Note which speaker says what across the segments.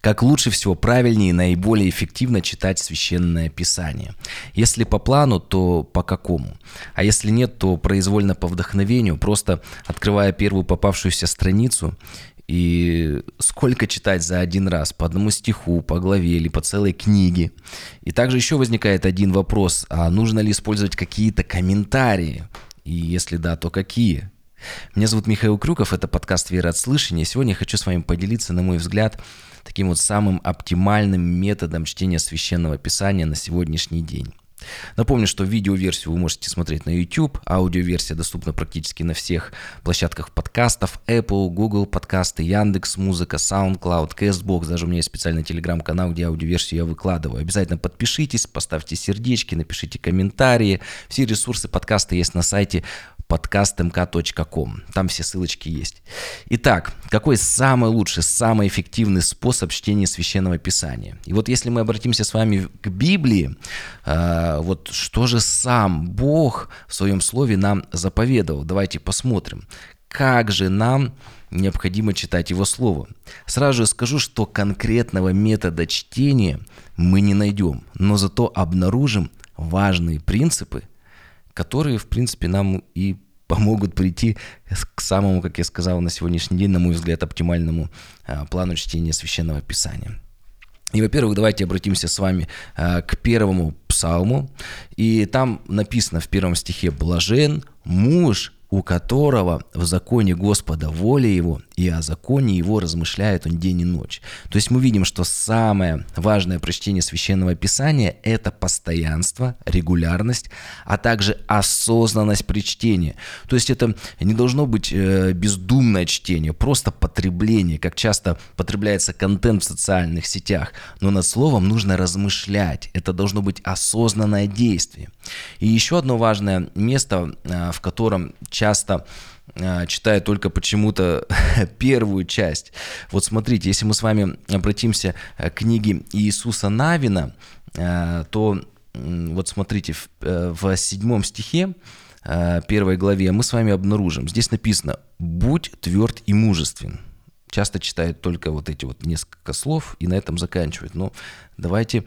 Speaker 1: Как лучше всего, правильнее и наиболее эффективно читать священное писание? Если по плану, то по какому? А если нет, то произвольно по вдохновению, просто открывая первую попавшуюся страницу и сколько читать за один раз, по одному стиху, по главе или по целой книге. И также еще возникает один вопрос, а нужно ли использовать какие-то комментарии? И если да, то какие? Меня зовут Михаил Крюков, это подкаст «Вера от слышания». Сегодня я хочу с вами поделиться, на мой взгляд, таким вот самым оптимальным методом чтения священного писания на сегодняшний день. Напомню, что видеоверсию вы можете смотреть на YouTube, аудиоверсия доступна практически на всех площадках подкастов, Apple, Google подкасты, Яндекс Музыка, SoundCloud, CastBox, даже у меня есть специальный телеграм-канал, где аудиоверсию я выкладываю. Обязательно подпишитесь, поставьте сердечки, напишите комментарии. Все ресурсы подкаста есть на сайте podcastmk.com. Там все ссылочки есть. Итак, какой самый лучший, самый эффективный способ чтения Священного Писания? И вот если мы обратимся с вами к Библии, э, вот что же сам Бог в своем слове нам заповедовал? Давайте посмотрим. Как же нам необходимо читать Его Слово? Сразу же скажу, что конкретного метода чтения мы не найдем, но зато обнаружим важные принципы, которые, в принципе, нам и помогут прийти к самому, как я сказал, на сегодняшний день, на мой взгляд, оптимальному а, плану чтения Священного Писания. И, во-первых, давайте обратимся с вами а, к первому псалму. И там написано в первом стихе «Блажен муж, у которого в законе Господа воля его, и о законе его размышляет он день и ночь. То есть мы видим, что самое важное прочтение Священного Писания – это постоянство, регулярность, а также осознанность при чтении. То есть это не должно быть э, бездумное чтение, просто потребление, как часто потребляется контент в социальных сетях. Но над словом нужно размышлять, это должно быть осознанное действие. И еще одно важное место, э, в котором часто э, читаю только почему-то первую часть. Вот смотрите, если мы с вами обратимся к книге Иисуса Навина, э, то вот смотрите, в, э, седьмом стихе первой главе мы с вами обнаружим, здесь написано «Будь тверд и мужествен». Часто читают только вот эти вот несколько слов и на этом заканчивают. Но давайте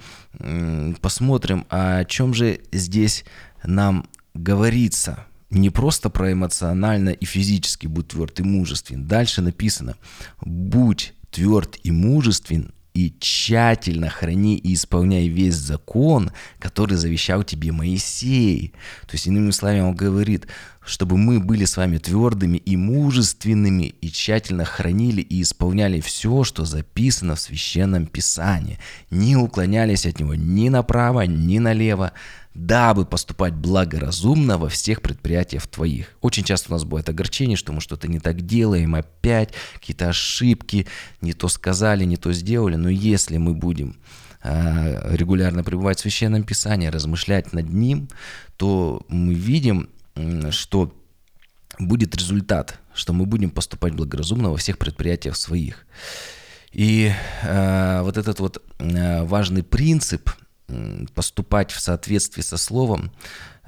Speaker 1: посмотрим, о чем же здесь нам говорится – не просто про эмоционально и физически будь тверд и мужествен. Дальше написано, будь тверд и мужествен и тщательно храни и исполняй весь закон, который завещал тебе Моисей. То есть, иными словами, он говорит, чтобы мы были с вами твердыми и мужественными и тщательно хранили и исполняли все, что записано в Священном Писании. Не уклонялись от него ни направо, ни налево, дабы поступать благоразумно во всех предприятиях твоих. Очень часто у нас бывает огорчение, что мы что-то не так делаем, опять какие-то ошибки, не то сказали, не то сделали. Но если мы будем а, регулярно пребывать в Священном Писании, размышлять над ним, то мы видим, что будет результат, что мы будем поступать благоразумно во всех предприятиях своих. И э, вот этот вот э, важный принцип поступать в соответствии со словом,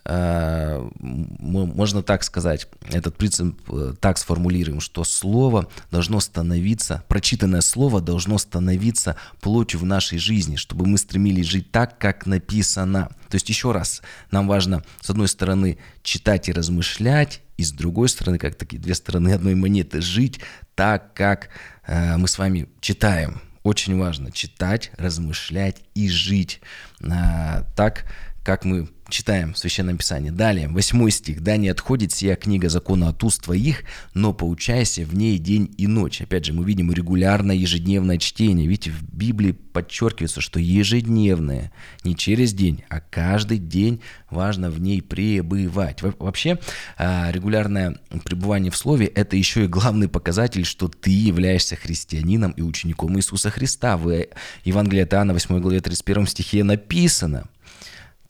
Speaker 1: э, можно так сказать, этот принцип э, так сформулируем, что слово должно становиться, прочитанное слово должно становиться плотью в нашей жизни, чтобы мы стремились жить так, как написано. То есть еще раз, нам важно, с одной стороны, читать и размышлять, и с другой стороны, как такие две стороны одной монеты, жить так, как э, мы с вами читаем очень важно читать, размышлять и жить. А, так, как мы читаем в Священном Писании. Далее, восьмой стих. «Да не отходит сия книга закона от уст твоих, но поучайся в ней день и ночь». Опять же, мы видим регулярное ежедневное чтение. Видите, в Библии подчеркивается, что ежедневное, не через день, а каждый день важно в ней пребывать. Вообще, а, регулярное пребывание в Слове – это еще и главный показатель, что ты являешься христианином и учеником Иисуса Христа. В Евангелии от Иоанна, 8 главе 31 стихе написано –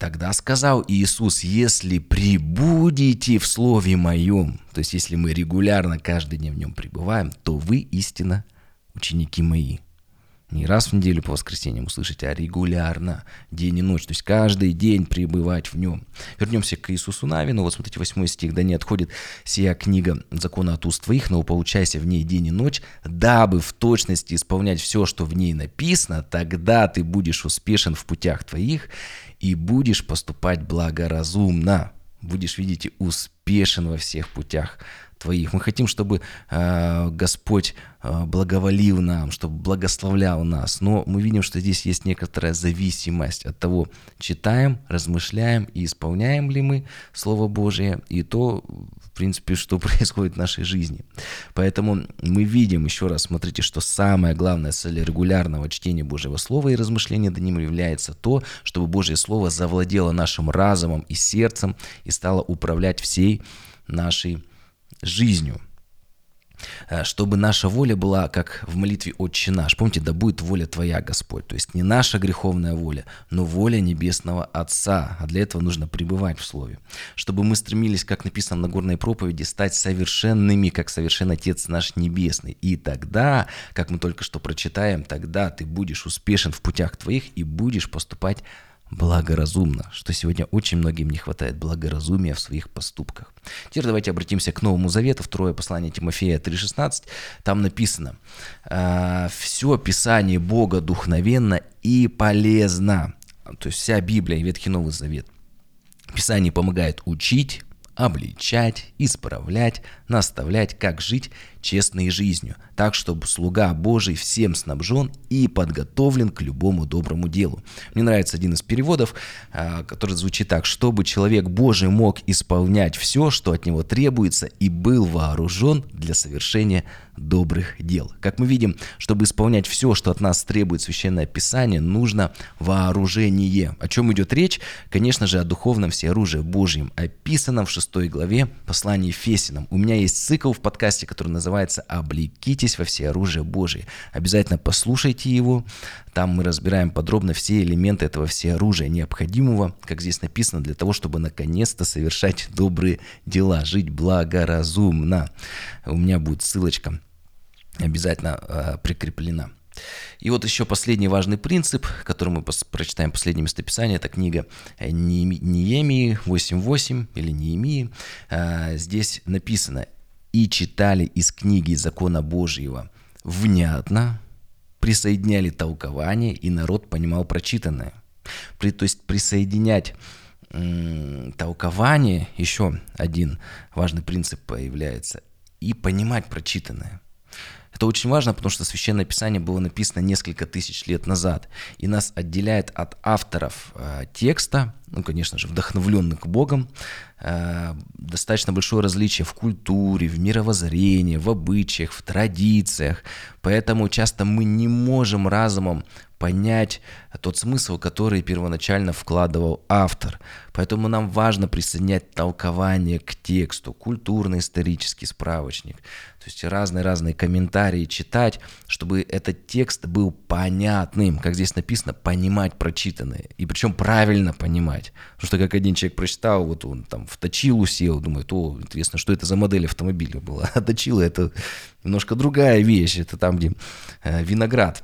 Speaker 1: Тогда сказал Иисус, если прибудете в Слове Моем, то есть если мы регулярно каждый день в нем пребываем, то вы истинно ученики мои. не раз в неделю по воскресеньям услышать, а регулярно, день и ночь, то есть каждый день пребывать в нем. Вернемся к Иисусу Навину, вот смотрите, 8 стих, «Да не отходит сия книга закона от уст твоих, но получайся в ней день и ночь, дабы в точности исполнять все, что в ней написано, тогда ты будешь успешен в путях твоих и будешь поступать благоразумно» будешь, видите, успешен во всех путях твоих. Мы хотим, чтобы э, Господь э, благоволил нам, чтобы благословлял нас. Но мы видим, что здесь есть некоторая зависимость от того, читаем, размышляем и исполняем ли мы Слово Божие, и то, в принципе, что происходит в нашей жизни. Поэтому мы видим, еще раз, смотрите, что самое главное цель регулярного чтения Божьего Слова и размышления до ним является то, чтобы Божье Слово завладело нашим разумом и сердцем и стало управлять всей нашей жизнью. Э, чтобы наша воля была, как в молитве «Отче наш». Помните, да будет воля Твоя, Господь. То есть не наша греховная воля, но воля Небесного Отца. А для этого нужно пребывать в Слове. Чтобы мы стремились, как написано на горной проповеди, стать совершенными, как совершен Отец наш Небесный. И тогда, как мы только что прочитаем, тогда ты будешь успешен в путях Твоих и будешь поступать благоразумно, что сегодня очень многим не хватает благоразумия в своих поступках. Теперь давайте обратимся к Новому Завету, второе послание Тимофея 3.16. Там написано, «А, «Все Писание Бога духновенно и полезно». То есть вся Библия и Ветхий Новый Завет. Писание помогает учить, обличать, исправлять, наставлять, как жить честной жизнью, так, чтобы слуга Божий всем снабжен и подготовлен к любому доброму делу. Мне нравится один из переводов, а, который звучит так, чтобы человек Божий мог исполнять все, что от него требуется, и был вооружен для совершения добрых дел. Как мы видим, чтобы исполнять все, что от нас требует Священное Писание, нужно вооружение. О чем идет речь? Конечно же, о духовном всеоружии Божьем, описанном в 6 главе послания Фесином. У меня есть цикл в подкасте, который называется «Облекитесь во все оружие Божие». Обязательно послушайте его. Там мы разбираем подробно все элементы этого всеоружия, необходимого, как здесь написано, для того, чтобы наконец-то совершать добрые дела, жить благоразумно. У меня будет ссылочка обязательно э, прикреплена. И вот еще последний важный принцип, который мы прочитаем последнее местописание, это книга э, Неемии 8.8 или Неемии. Э, здесь написано «И читали из книги закона Божьего внятно, присоединяли толкование, и народ понимал прочитанное». При, то есть присоединять толкование, еще один важный принцип появляется, и понимать прочитанное. Это очень важно, потому что Священное Писание было написано несколько тысяч лет назад, и нас отделяет от авторов э, текста, ну, конечно же, вдохновленных Богом, э, достаточно большое различие в культуре, в мировоззрении, в обычаях, в традициях. Поэтому часто мы не можем разумом понять тот смысл, который первоначально вкладывал автор. Поэтому нам важно присоединять толкование к тексту, культурно-исторический справочник, то есть разные-разные комментарии читать, чтобы этот текст был понятным, как здесь написано, понимать прочитанное, и причем правильно понимать. Потому что как один человек прочитал, вот он там в точилу сел, думает, о, интересно, что это за модель автомобиля была. А точила это немножко другая вещь, это там, где э, виноград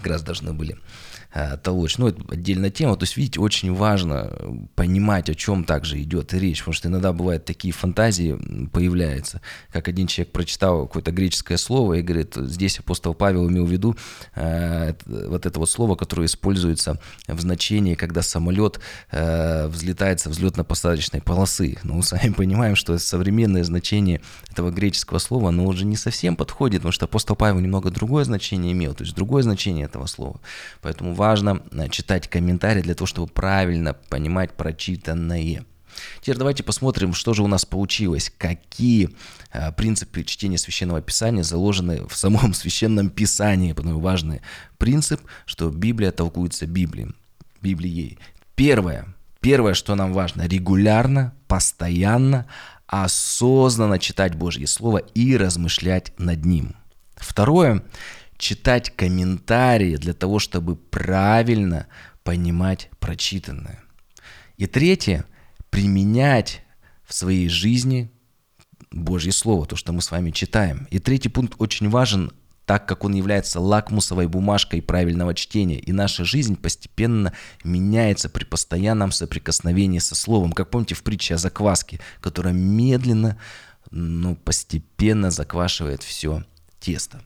Speaker 1: как раз должны были Э, толочь. Ну, это отдельная тема. То есть, видите, очень важно понимать, о чем также идет речь, потому что иногда бывают такие фантазии появляются, как один человек прочитал какое-то греческое слово и говорит, здесь апостол Павел имел в виду э, вот это вот слово, которое используется в значении, когда самолет э, взлетает со взлетно-посадочной полосы. Ну, сами понимаем, что современное значение этого греческого слова, оно уже не совсем подходит, потому что апостол Павел немного другое значение имел, то есть другое значение этого слова. Поэтому важно э, читать комментарии для того, чтобы правильно понимать прочитанное. Теперь давайте посмотрим, что же у нас получилось, какие э, принципы чтения священного писания заложены в самом священном писании. Потому важный принцип, что Библия толкуется Библией. Библией. Первое, первое, что нам важно, регулярно, постоянно, осознанно читать Божье Слово и размышлять над ним. Второе, читать комментарии для того, чтобы правильно понимать прочитанное. И третье, применять в своей жизни Божье Слово, то, что мы с вами читаем. И третий пункт очень важен, так как он является лакмусовой бумажкой правильного чтения, и наша жизнь постепенно меняется при постоянном соприкосновении со словом. Как помните в притче о закваске, которая медленно, но постепенно заквашивает все тесто.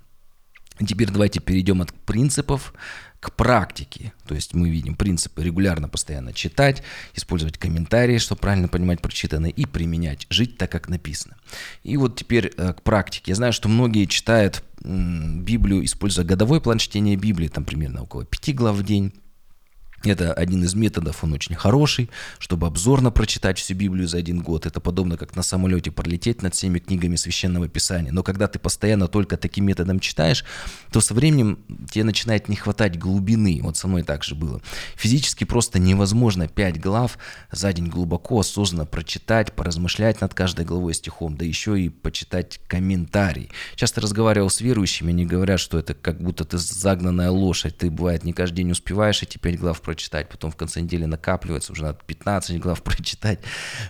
Speaker 1: Теперь давайте перейдем от принципов к практике. То есть мы видим принципы регулярно, постоянно читать, использовать комментарии, чтобы правильно понимать прочитанное, и применять, жить так, как написано. И вот теперь э, к практике. Я знаю, что многие читают Библию, используя годовой план чтения Библии, там примерно около 5 глав в день, это один из методов, он очень хороший, чтобы обзорно прочитать всю Библию за один год. Это подобно как на самолете пролететь над всеми книгами Священного Писания. Но когда ты постоянно только таким методом читаешь, то со временем тебе начинает не хватать глубины. Вот со мной так же было. Физически просто невозможно 5 глав за день глубоко, осознанно прочитать, поразмышлять над каждой главой стихом, да еще и почитать комментарий. Часто разговаривал с верующими, они говорят, что это как будто ты загнанная лошадь. Ты, бывает, не каждый день успеваешь эти 5 глав прочитать прочитать, потом в конце недели накапливается, уже надо 15 глав прочитать,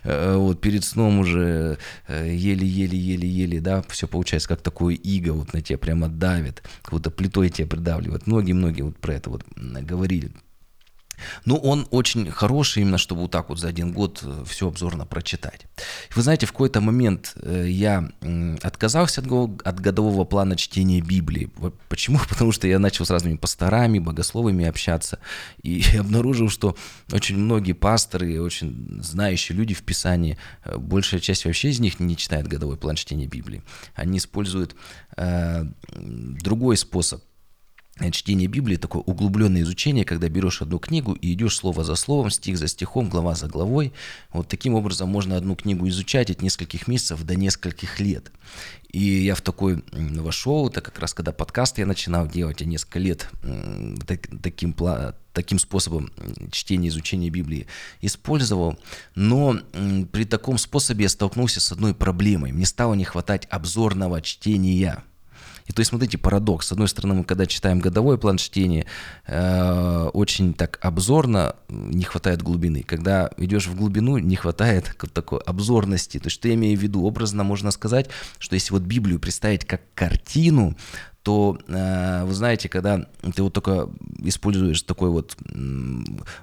Speaker 1: э, вот перед сном уже еле-еле-еле-еле, да, все получается как такое иго, вот на тебя прямо давит, как будто плитой тебя придавливает. Многие-многие вот про это вот говорили. Ну, он очень хороший именно, чтобы вот так вот за один год э, все обзорно прочитать. Вы знаете, в какой-то момент э, я отказался от годового плана чтения Библии. Почему? Потому что я начал с разными пасторами, богословами общаться и обнаружил, что очень многие пасторы, очень знающие люди в Писании, э, большая часть вообще из них не читает годовой план чтения Библии. Они используют э, другой способ – чтение Библии, такое углубленное изучение, когда берешь одну книгу и идешь слово за словом, стих за стихом, глава за главой. Вот таким образом можно одну книгу изучать от нескольких месяцев до нескольких лет. И я в такой вошел, это как раз когда подкаст я начинал делать, я несколько лет таким, таким способом чтения, изучения Библии использовал. Но при таком способе я столкнулся с одной проблемой. Мне стало не хватать обзорного чтения – и то есть, смотрите, парадокс. С одной стороны, мы когда читаем годовой план чтения, э, очень так обзорно не хватает глубины. Когда идешь в глубину, не хватает такой обзорности. То есть, что я имею в виду? Образно можно сказать, что если вот Библию представить как картину, то э, вы знаете, когда ты вот только используешь такой вот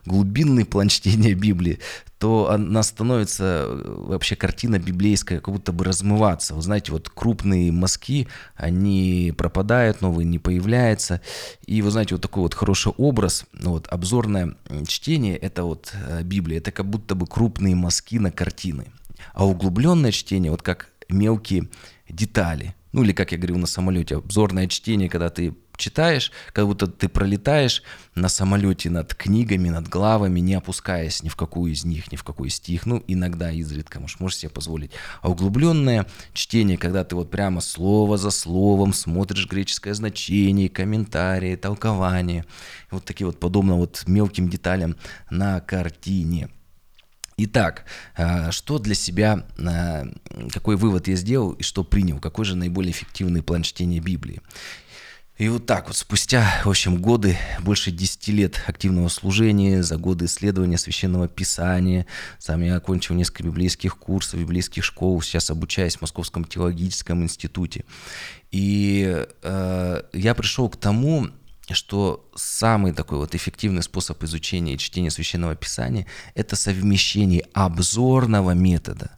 Speaker 1: глубинный план чтения Библии, то она становится э, вообще картина библейская как будто бы размываться. Вы знаете, вот крупные мазки, они пропадают, новые не появляются. И вы знаете, вот такой вот хороший образ, ну вот обзорное чтение, это вот э, Библия, это как будто бы крупные мазки на картины. А углубленное чтение, вот как мелкие детали – ну или, как я говорил на самолете, обзорное чтение, когда ты читаешь, как будто ты пролетаешь на самолете над книгами, над главами, не опускаясь ни в какую из них, ни в какой стих. Ну, иногда, изредка, может, можешь себе позволить. А углубленное чтение, когда ты вот прямо слово за словом смотришь греческое значение, комментарии, толкование, вот такие вот подобно вот мелким деталям на картине – Итак, а, что для себя, а, какой вывод я сделал и что принял, какой же наиболее эффективный план чтения Библии. И вот так вот, спустя, в общем, годы, больше 10 лет активного служения, за годы исследования Священного Писания, сам я окончил несколько библейских курсов, библейских школ, сейчас обучаюсь в Московском теологическом институте. И э, я пришел к тому, что самый такой вот эффективный способ изучения и чтения Священного Писания – это совмещение обзорного метода,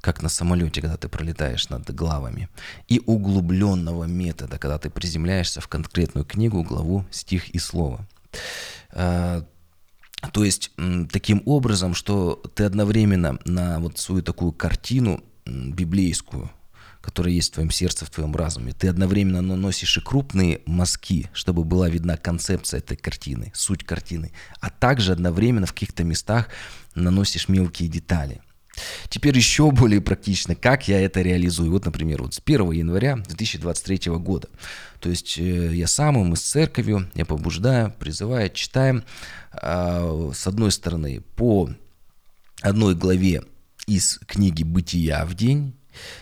Speaker 1: как на самолете, когда ты пролетаешь над главами, и углубленного метода, когда ты приземляешься в конкретную книгу, главу, стих и слово. А, то есть таким образом, что ты одновременно на вот свою такую картину библейскую, которая есть в твоем сердце, в твоем разуме. Ты одновременно наносишь и крупные мазки, чтобы была видна концепция этой картины, суть картины, а также одновременно в каких-то местах наносишь мелкие детали. Теперь еще более практично, как я это реализую. Вот, например, вот с 1 января 2023 года. То есть э, я сам, мы с церковью, я побуждаю, призываю, читаем. Э, с одной стороны, по одной главе из книги «Бытия в день»,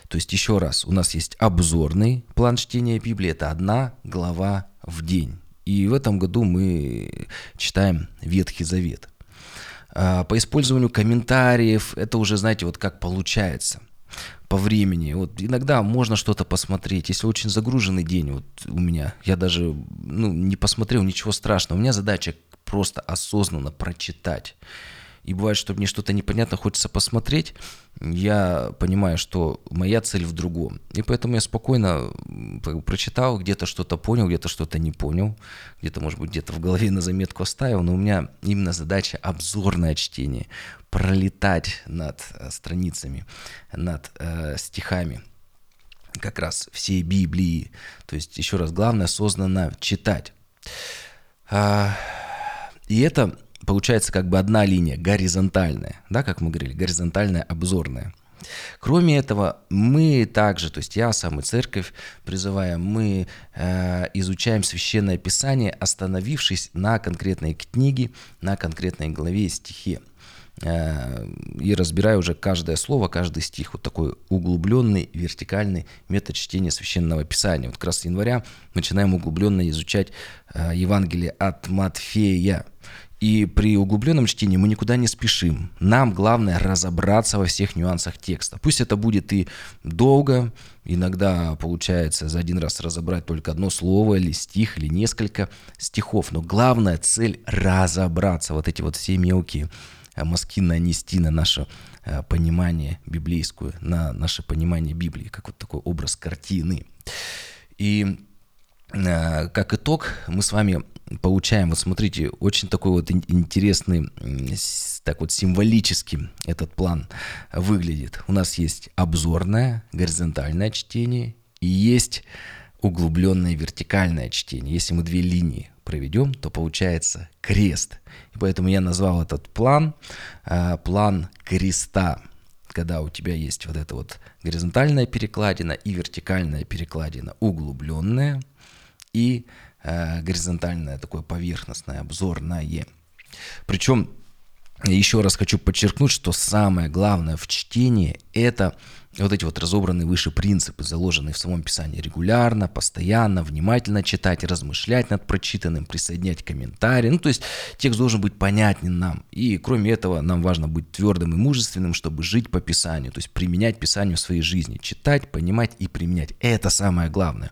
Speaker 1: то есть еще раз, у нас есть обзорный план чтения Библии, это одна глава в день. И в этом году мы читаем Ветхий Завет. А, по использованию комментариев, это уже, знаете, вот как получается. по времени. Вот иногда можно что-то посмотреть. Если очень загруженный день, вот у меня, я даже ну, не посмотрел, ничего страшного. У меня задача просто осознанно прочитать и бывает, что мне что-то непонятно хочется посмотреть, я понимаю, что моя цель в другом. И поэтому я спокойно прочитал, где-то что-то понял, где-то что-то не понял, где-то, может быть, где-то в голове на заметку оставил, но у меня именно задача обзорное чтение, пролетать над э, страницами, над э, стихами как раз всей Библии. То есть, еще раз, главное осознанно читать. А, и это получается как бы одна линия, горизонтальная, да, как мы говорили, горизонтальная, обзорная. Кроме этого, мы также, то есть я сам и церковь призываем, мы э, изучаем священное писание, остановившись на конкретной книге, на конкретной главе и стихе. Э, и разбирая уже каждое слово, каждый стих. Вот такой углубленный, вертикальный метод чтения священного писания. Вот как раз с января начинаем углубленно изучать э, Евангелие от Матфея. И при углубленном чтении мы никуда не спешим. Нам главное разобраться во всех нюансах текста. Пусть это будет и долго, иногда получается за один раз разобрать только одно слово или стих, или несколько стихов. Но главная цель разобраться, вот эти вот все мелкие э, мазки нанести на наше э, понимание библейскую, на наше понимание Библии, как вот такой образ картины. И э, как итог, мы с вами получаем, вот смотрите, очень такой вот интересный, так вот символически этот план выглядит. У нас есть обзорное, горизонтальное чтение и есть углубленное вертикальное чтение. Если мы две линии проведем, то получается крест. И поэтому я назвал этот план э, план креста когда у тебя есть вот эта вот горизонтальная перекладина и вертикальная перекладина, углубленная и горизонтальное, такое поверхностное, обзорное. Причем еще раз хочу подчеркнуть, что самое главное в чтении – это вот эти вот разобранные выше принципы, заложенные в самом Писании регулярно, постоянно, внимательно читать, размышлять над прочитанным, присоединять комментарии. Ну, то есть текст должен быть понятен нам. И кроме этого, нам важно быть твердым и мужественным, чтобы жить по Писанию, то есть применять Писанию в своей жизни, читать, понимать и применять. Это самое главное.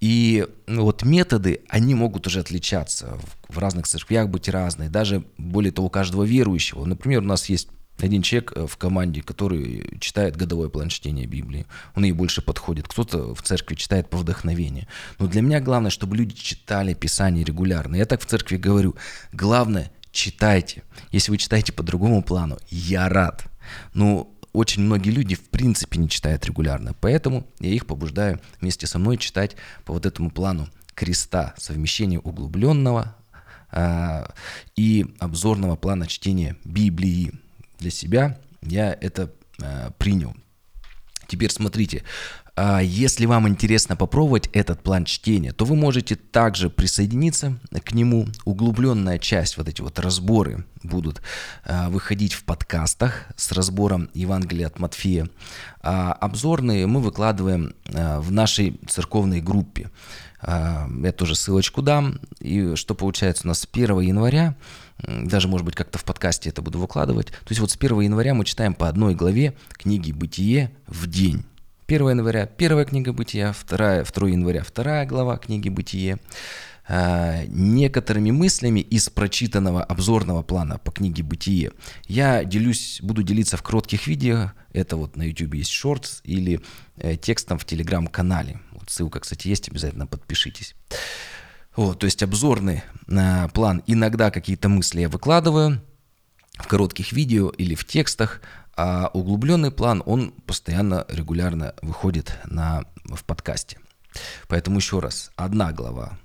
Speaker 1: И ну, вот методы, они могут уже отличаться. В разных церквях быть разные. Даже, более того, у каждого верующего. Например, у нас есть один человек э, в команде, который читает годовое план чтения Библии. Он ей больше подходит. Кто-то в церкви читает по вдохновению. Но для меня главное, чтобы люди читали Писание регулярно. Я так в церкви говорю. Главное, читайте. Если вы читаете по другому плану, я рад. Ну, очень многие люди в принципе не читают регулярно, поэтому я их побуждаю вместе со мной читать по вот этому плану креста, совмещение углубленного а, и обзорного плана чтения Библии. Для себя я это а, принял. Теперь смотрите, если вам интересно попробовать этот план чтения, то вы можете также присоединиться к нему. Углубленная часть, вот эти вот разборы будут а, выходить в подкастах с разбором Евангелия от Матфея. А обзорные мы выкладываем а, в нашей церковной группе. Я тоже ссылочку дам. И что получается у нас с 1 января, даже, может быть, как-то в подкасте это буду выкладывать. То есть вот с 1 января мы читаем по одной главе книги «Бытие» в день. 1 января первая книга Бытия, 2, 2 января вторая глава книги Бытие. А, некоторыми мыслями из прочитанного обзорного плана по книге «Бытие» я делюсь, буду делиться в коротких видео. Это вот на YouTube есть шортс или э, текстом в телеграм-канале. Вот ссылка, кстати, есть, обязательно подпишитесь. Вот, то есть обзорный э, план. Иногда какие-то мысли я выкладываю в коротких видео или в текстах, а углубленный план, он постоянно, регулярно выходит на, в подкасте. Поэтому еще раз, одна глава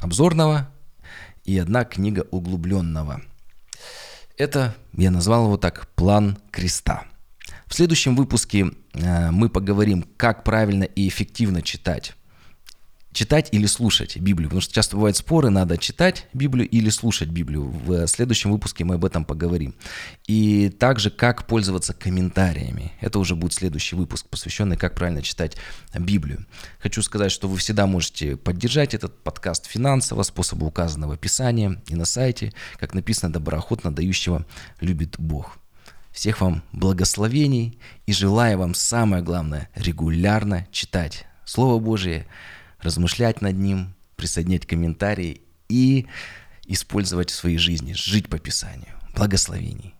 Speaker 1: обзорного и одна книга углубленного. Это, я назвал его так, план креста. В следующем выпуске э, мы поговорим, как правильно и эффективно читать читать или слушать Библию, потому что часто бывают споры, надо читать Библию или слушать Библию. В следующем выпуске мы об этом поговорим. И также, как пользоваться комментариями. Это уже будет следующий выпуск, посвященный, как правильно читать Библию. Хочу сказать, что вы всегда можете поддержать этот подкаст финансово, способы указанного в описании и на сайте, как написано, доброохотно дающего любит Бог. Всех вам благословений и желаю вам самое главное регулярно читать Слово Божие, размышлять над ним, присоединять комментарии и использовать в своей жизни, жить по Писанию. Благословений.